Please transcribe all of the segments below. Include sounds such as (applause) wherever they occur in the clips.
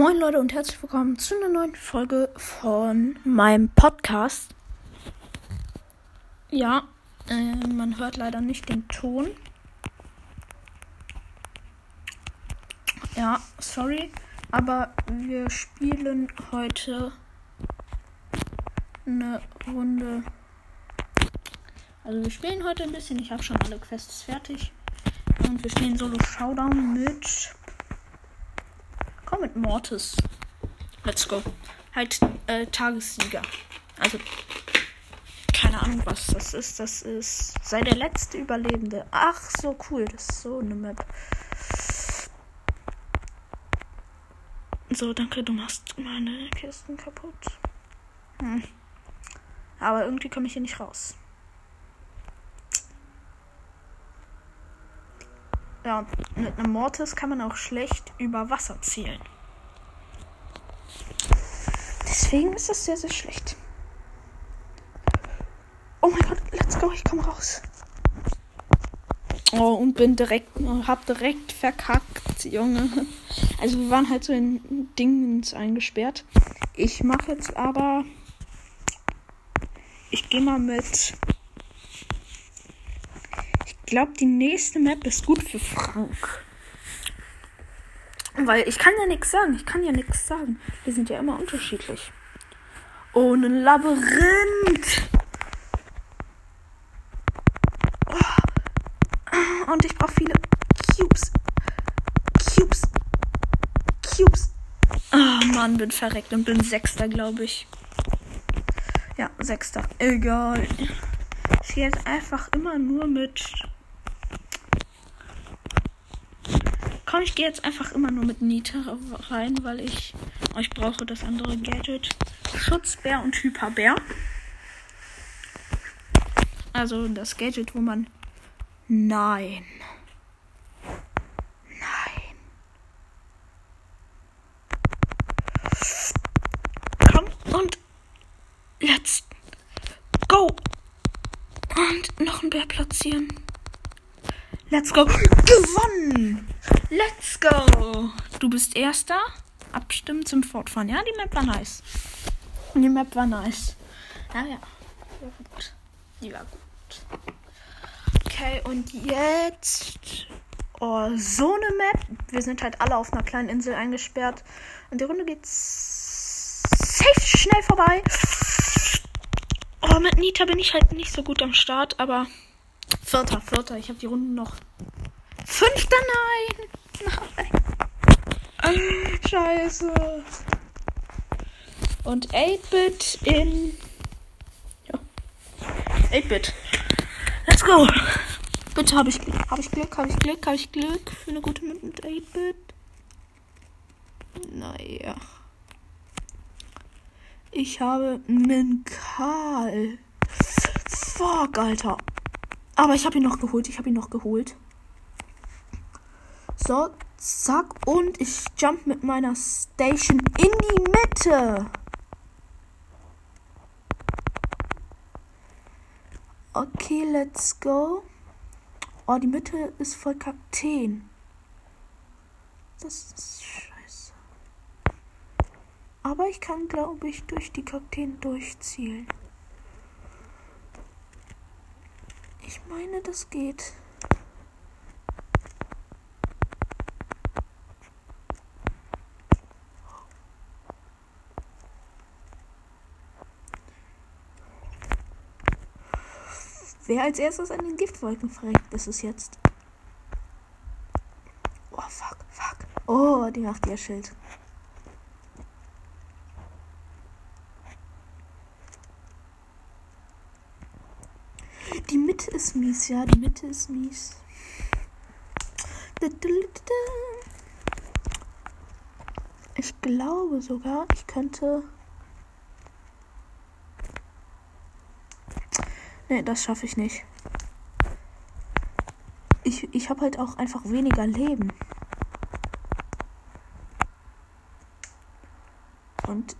Moin Leute und herzlich willkommen zu einer neuen Folge von meinem Podcast. Ja, äh, man hört leider nicht den Ton. Ja, sorry, aber wir spielen heute eine Runde. Also wir spielen heute ein bisschen. Ich habe schon alle Quests fertig. Und wir spielen Solo Showdown mit Komm mit Mortis. Let's go. Halt äh, Tagessieger. Also keine Ahnung, was das ist. Das ist sei der letzte Überlebende. Ach, so cool. Das ist so eine Map. So, danke, du machst meine Kisten kaputt. Hm. Aber irgendwie komme ich hier nicht raus. Ja, mit einem Mortis kann man auch schlecht über Wasser zielen. Deswegen ist das sehr, sehr schlecht. Oh mein Gott, let's go, ich komme raus. Oh, und bin direkt, hab direkt verkackt, Junge. Also wir waren halt so in Dingens eingesperrt. Ich mache jetzt aber. Ich gehe mal mit glaube, die nächste Map ist gut für Frank. Weil ich kann ja nichts sagen. Ich kann ja nichts sagen. Wir sind ja immer unterschiedlich. Oh, ein Labyrinth. Oh. Und ich brauche viele Cubes. Cubes. Cubes. Oh Mann, bin verreckt und bin Sechster, glaube ich. Ja, Sechster. Egal. Ich jetzt einfach immer nur mit Komm, ich gehe jetzt einfach immer nur mit Nita rein, weil ich ich brauche das andere Gadget. Schutzbär und Hyperbär. Also das Gadget, wo man. Nein. Nein. Komm und let's go. Und noch ein Bär platzieren. Let's go. Gewonnen. Let's go! Du bist Erster. Abstimmen zum Fortfahren. Ja, die Map war nice. Die Map war nice. Ja, ja. Die war gut. Die war gut. Okay, und jetzt. Oh, so eine Map. Wir sind halt alle auf einer kleinen Insel eingesperrt. Und die Runde geht safe schnell vorbei. Oh, mit Nita bin ich halt nicht so gut am Start, aber. Vierter, vierter. Ich habe die Runde noch. Fünfter, nein! Scheiße. Und 8-Bit in. Ja. 8-Bit. Let's go. Bitte habe ich, hab ich Glück, habe ich Glück, habe ich Glück für eine gute mit 8-Bit. Naja. Ich habe einen Karl. Fuck, Alter. Aber ich habe ihn noch geholt. Ich habe ihn noch geholt. So, zack. Und ich jump mit meiner Station in die Mitte. Okay, let's go. Oh, die Mitte ist voll Kakteen. Das ist scheiße. Aber ich kann, glaube ich, durch die Kakteen durchzielen. Ich meine, das geht. Wer als erstes an den Giftwolken verreckt, ist es jetzt. Oh, fuck, fuck. Oh, die macht ihr Schild. Die Mitte ist mies, ja, die Mitte ist mies. Ich glaube sogar, ich könnte Nee, das schaffe ich nicht. Ich, ich habe halt auch einfach weniger Leben. Und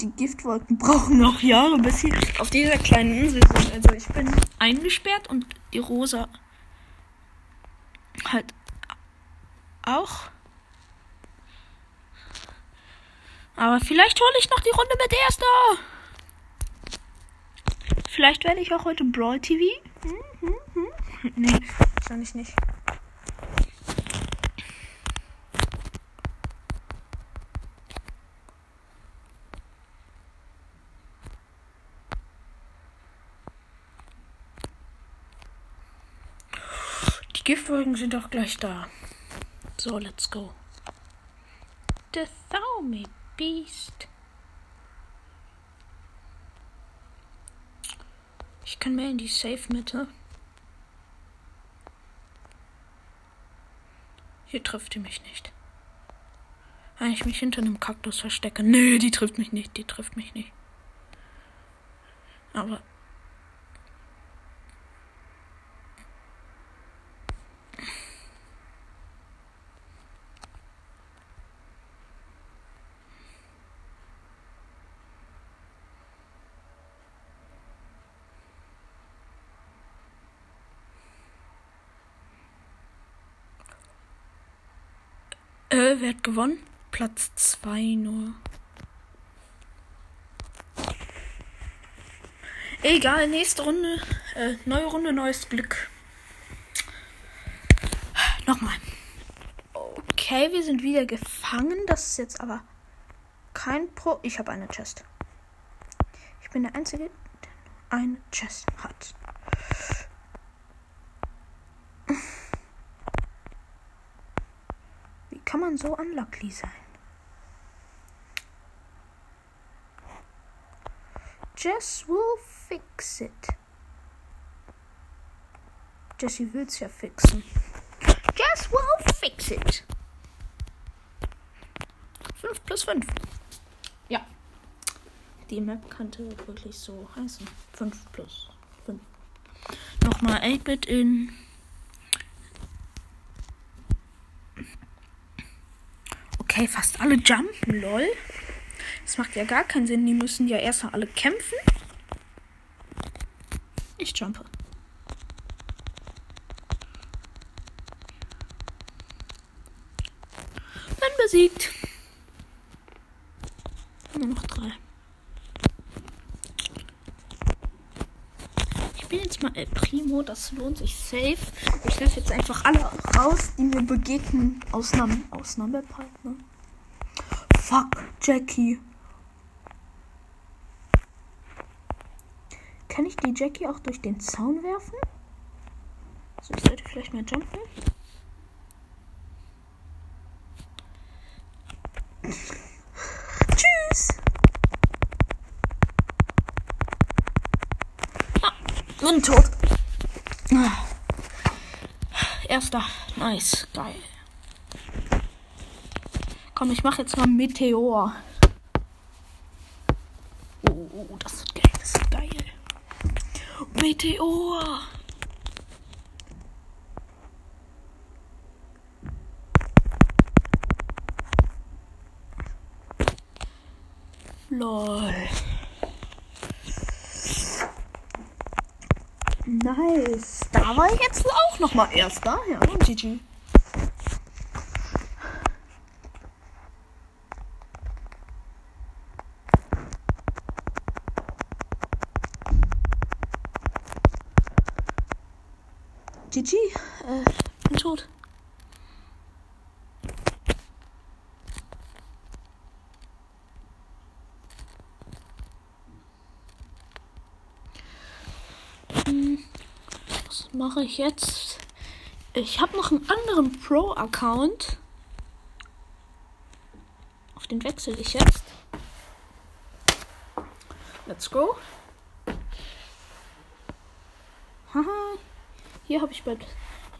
die Giftwolken (laughs) brauchen noch Jahre, bis sie auf dieser kleinen Insel sind. Also ich bin eingesperrt und die Rosa halt auch. Aber vielleicht hole ich noch die Runde mit erster. Vielleicht werde ich auch heute Brawl TV. Hm, hm, hm. Nee, wahrscheinlich nicht. Die Giftwolken sind auch gleich da. So, let's go. The Thaume Beast. Ich kann mehr in die Safe-Mitte. Hier trifft die mich nicht. Wenn ich mich hinter einem Kaktus verstecke. Nö, die trifft mich nicht. Die trifft mich nicht. Aber Äh, wer hat gewonnen? Platz 2 nur. Egal, nächste Runde. Äh, neue Runde, neues Glück. Nochmal. Okay, wir sind wieder gefangen. Das ist jetzt aber kein Pro. Ich habe eine Chest. Ich bin der Einzige, der eine Chest hat. So unlucky sein? Jess will fix it. Jessie will's ja fixen. Jess will fix it. 5 plus 5. Ja. Die Map könnte wirklich so heißen. 5 plus 5. Nochmal 8-Bit in Okay, fast alle jumpen, lol. Das macht ja gar keinen Sinn. Die müssen ja erstmal alle kämpfen. Ich jumpe. Dann besiegt. Nur noch drei. Ich bin jetzt mal El Primo, das lohnt sich safe. Ich lasse jetzt einfach alle raus, die mir begegnen. Ausnahme, Ausnahmepartner. Fuck, Jackie. Kann ich die Jackie auch durch den Zaun werfen? So, ich sollte vielleicht mal jumpen. Tschüss. Ah, bin tot. Erster. Nice. Geil. Komm, ich mache jetzt mal Meteor. Oh, oh, das ist geil. Das ist geil. Meteor. Lol. Nice. Da war ich jetzt auch noch mal erster. Ja, GG. GG. Äh, bin tot. Hm, was mache ich jetzt? Ich habe noch einen anderen Pro-Account. Auf den wechsle ich jetzt. Let's go. Haha. Hier habe ich bald.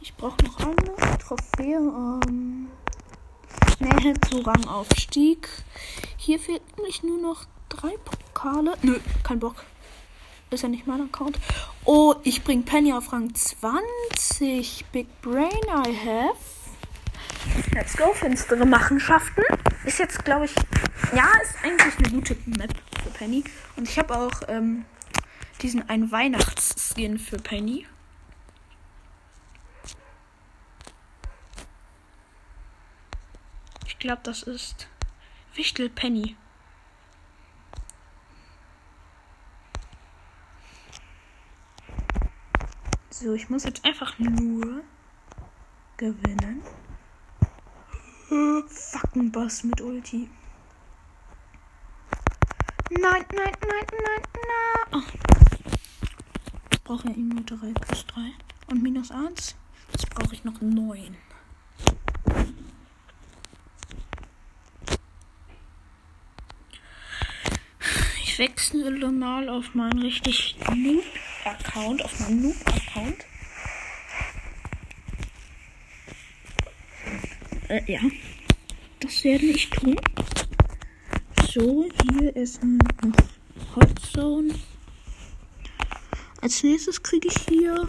Ich brauche noch eine Trophäe. Ähm, Nähe zu Rangaufstieg. Hier fehlt nämlich nur noch drei Pokale. Nö, kein Bock. Ist ja nicht mein Account. Oh, ich bring Penny auf Rang 20. Big Brain I have. Let's go, finstere Machenschaften. Ist jetzt, glaube ich, ja, ist eigentlich eine gute Map für Penny. Und ich habe auch ähm, diesen einen Weihnachtsskin für Penny. Ich glaube, das ist Wichtel Penny. So, ich muss jetzt einfach nur gewinnen. Fucking Boss mit Ulti. Nein, nein, nein, nein, nein. Oh. Ich brauche ja nur 3 plus 3. Und minus 1. Jetzt brauche ich noch 9. Ich wechsle mal auf meinen richtig Noob-Account, auf meinen Noob-Account. Äh, ja. Das werde ich tun. So, hier ist noch Hot Zone. Als nächstes kriege ich hier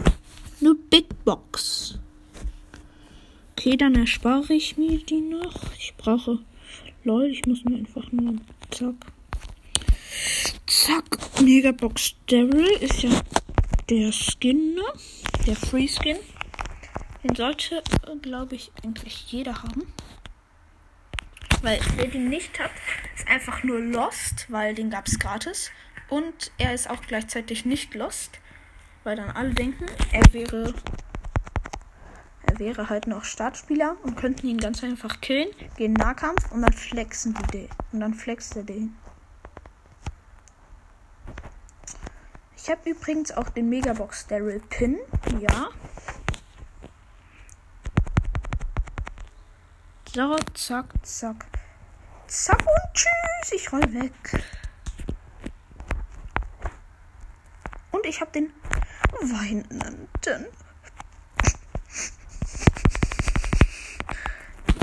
eine Big Box. Okay, dann erspare ich mir die noch. Ich brauche. Lol, ich muss mir einfach nur. Zack. Zack. Megabox Daryl ist ja der Skin, ne? Der Free Skin. Den sollte, glaube ich, eigentlich jeder haben. Weil wer den nicht hat, ist einfach nur Lost, weil den gab es gratis. Und er ist auch gleichzeitig nicht Lost, weil dann alle denken, er wäre er wäre halt noch Startspieler und könnten ihn ganz einfach killen, gehen Nahkampf und dann flexen die den. Und dann flext er den. Ich habe übrigens auch den Megabox Daryl Pin. Ja. So, zack, zack. Zack und tschüss. Ich roll weg. Und ich habe den weinenden.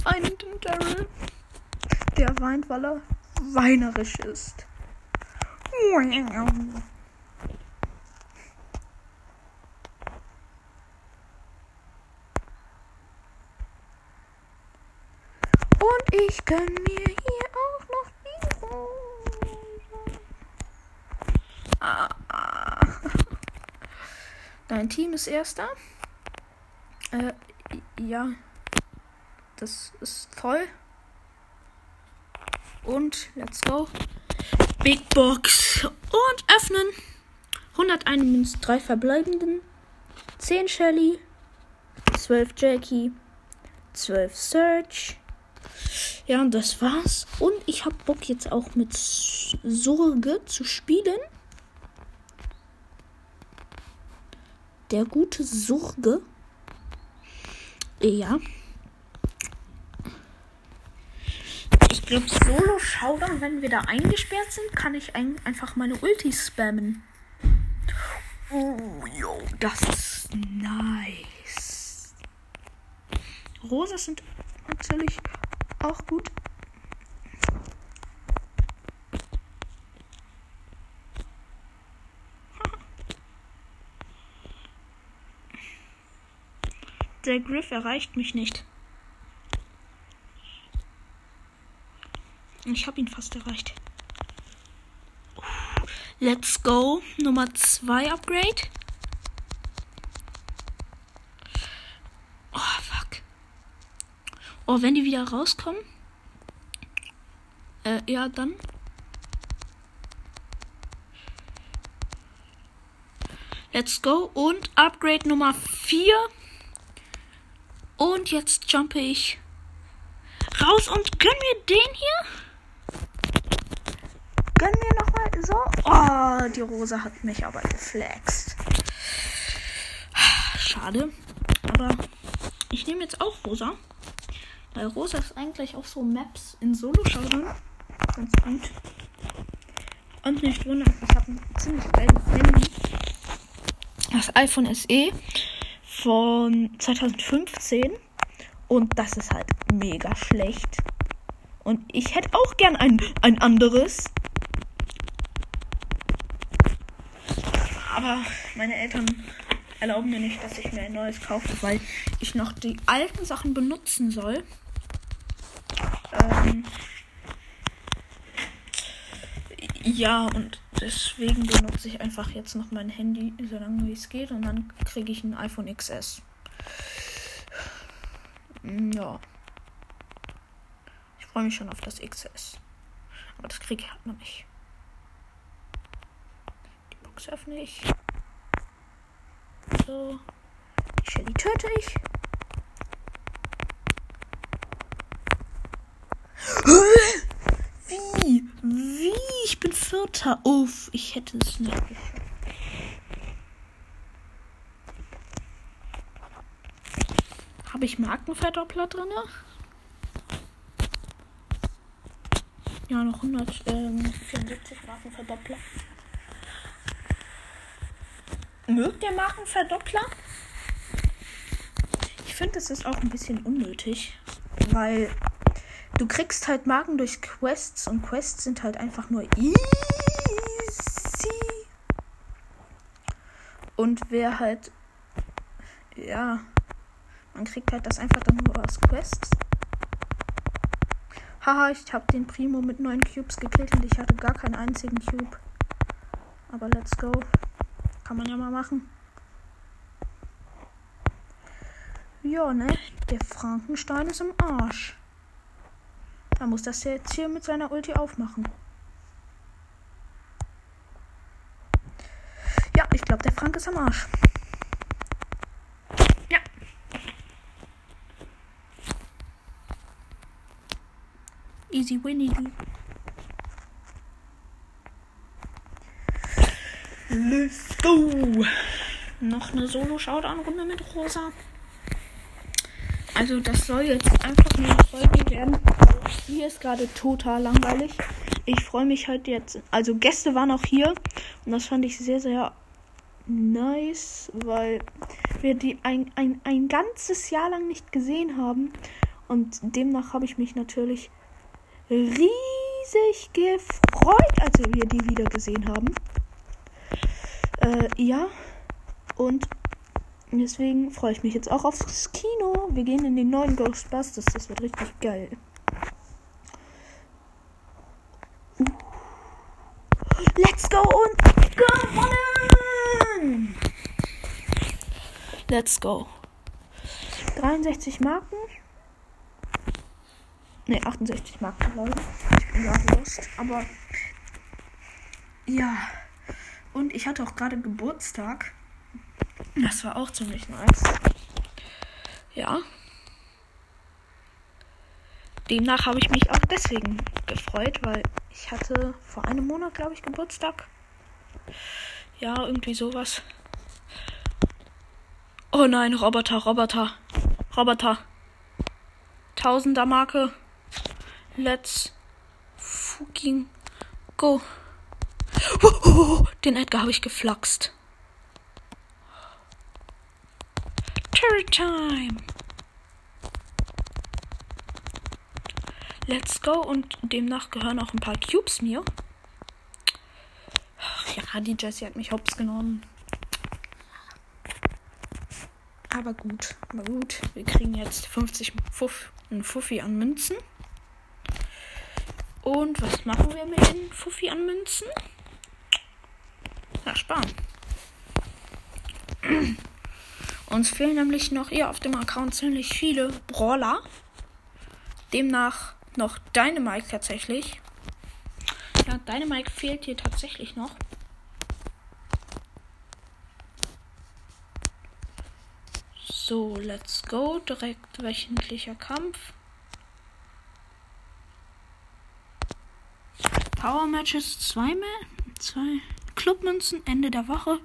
Weinenden Daryl. Der weint, weil er weinerisch ist. Ich gönn mir hier auch noch die Rose. Ah, ah. Dein Team ist erster. Äh, ja. Das ist toll. Und let's go. Big Box. Und öffnen. 101 Münzen, 3 verbleibenden. 10 Shelly. 12 Jackie. 12 Search. Ja, und das war's. Und ich hab Bock jetzt auch mit Sorge zu spielen. Der gute Sorge. Ja. Ich glaube, Solo Showdown, wenn wir da eingesperrt sind, kann ich ein einfach meine Ulti spammen. Oh, yo, das ist nice. Rosa sind natürlich auch gut. Der Griff erreicht mich nicht. Ich habe ihn fast erreicht. Let's go. Nummer 2 Upgrade. Oh, wenn die wieder rauskommen. Äh, ja, dann. Let's go. Und Upgrade Nummer 4. Und jetzt jumpe ich raus und gönn mir den hier. Gönn mir nochmal so. Oh, die Rose hat mich aber geflext. Schade. Aber ich nehme jetzt auch Rosa. Weil Rosa ist eigentlich auch so Maps in Solo-Showdown ganz gut. Und nicht wundern, ich habe ein ziemlich altes Handy. Das iPhone SE von 2015. Und das ist halt mega schlecht. Und ich hätte auch gern ein, ein anderes. Aber meine Eltern erlauben mir nicht, dass ich mir ein neues kaufe, weil ich noch die alten Sachen benutzen soll. Ähm, ja, und deswegen benutze ich einfach jetzt noch mein Handy, so lange wie es geht, und dann kriege ich ein iPhone XS. Mm, ja. Ich freue mich schon auf das XS. Aber das kriege ich halt noch nicht. Die Box öffne ich. So. Shelly töte ich. Wie? Wie? Ich bin Vierter. Uff, ich hätte es nicht. Habe ich Markenverdoppler drin? Ja, noch 174 ähm, Markenverdoppler. Mögt ihr Markenverdoppler? Ich finde, es ist auch ein bisschen unnötig, weil du kriegst halt Marken durch Quests und Quests sind halt einfach nur easy. Und wer halt, ja, man kriegt halt das einfach dann nur aus Quests. Haha, ich habe den Primo mit neun Cubes gekillt und ich hatte gar keinen einzigen Cube. Aber let's go. Kann man ja mal machen. Ja, ne? Der Frankenstein ist im Arsch. Da muss das jetzt hier mit seiner Ulti aufmachen. Ja, ich glaube, der Frank ist am Arsch. Ja. Easy winny. Let's go. Noch eine Solo-Showdown-Runde mit Rosa. Also das soll jetzt einfach nur eine Folge werden. Hier ist gerade total langweilig. Ich freue mich halt jetzt. Also Gäste waren auch hier und das fand ich sehr, sehr nice, weil wir die ein, ein, ein ganzes Jahr lang nicht gesehen haben. Und demnach habe ich mich natürlich riesig gefreut, als wir die wieder gesehen haben. Äh, ja. Und deswegen freue ich mich jetzt auch aufs Kino. Wir gehen in den neuen Ghostbusters. Das wird richtig geil. Let's go und gewonnen! Let's go. 63 Marken. Ne, 68 Marken, glaube ich. Ich bin gerade lost. Aber ja. Und ich hatte auch gerade Geburtstag. Das war auch ziemlich nice. Ja. Demnach habe ich mich auch deswegen gefreut, weil ich hatte vor einem Monat, glaube ich, Geburtstag. Ja, irgendwie sowas. Oh nein, Roboter, Roboter, Roboter. Tausender Marke. Let's fucking go. Den Edgar habe ich geflaxt. Turret Time. Let's go. Und demnach gehören auch ein paar Cubes mir. Ja, die Jessie hat mich hops genommen. Aber gut, aber gut. Wir kriegen jetzt 50 Fuff, einen Fuffi an Münzen. Und was machen wir mit den Fuffi an Münzen? Ja, sparen. (clears throat) Uns fehlen nämlich noch hier auf dem Account ziemlich viele Brawler. Demnach noch Dynamite tatsächlich. Ja, Dynamite fehlt hier tatsächlich noch. So, let's go. Direkt wöchentlicher Kampf. Power Matches zweimal. Zwei Clubmünzen Ende der Woche.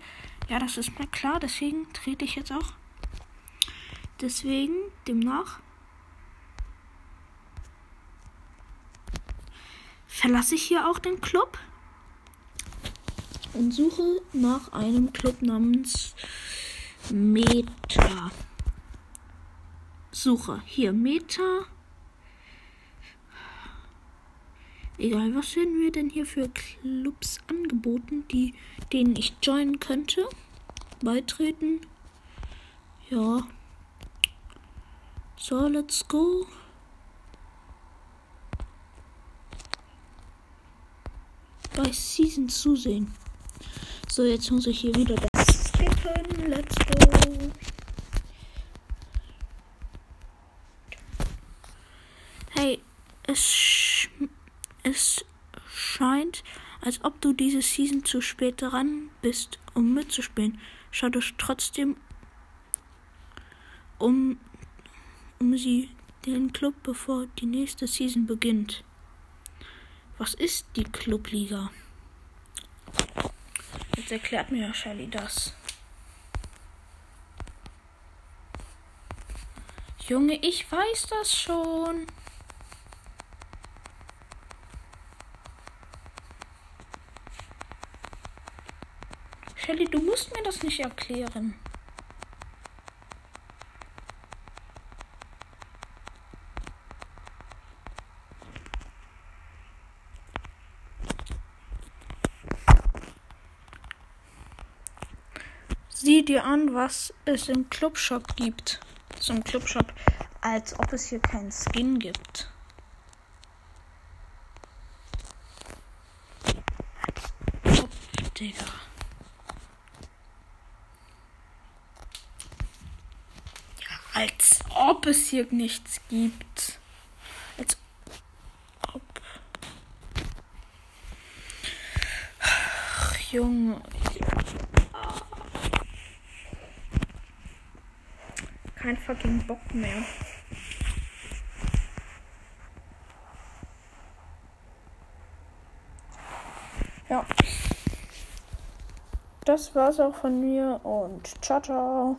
Ja, das ist mir klar, deswegen trete ich jetzt auch. Deswegen, demnach. Verlasse ich hier auch den Club und suche nach einem Club namens Meta. Suche hier Meta. Egal, was werden wir denn hier für Clubs angeboten, die, denen ich joinen könnte? Beitreten? Ja. So, let's go. Bei Season zusehen. So, jetzt muss ich hier wieder das skippen. Let's go. Hey, es es scheint, als ob du diese Season zu spät dran bist, um mitzuspielen. Schau dich trotzdem um, um sie den Club, bevor die nächste Season beginnt. Was ist die Clubliga? Jetzt erklärt mir Shelly das. Junge, ich weiß das schon. Shelly, du musst mir das nicht erklären. Dir an, was es im Clubshop gibt. Zum Clubshop, als ob es hier keinen Skin gibt. Oh, Digga. Als ob es hier nichts gibt. Als ob. Ach, Junge. Kein fucking Bock mehr. Ja. Das war's auch von mir und ciao, ciao.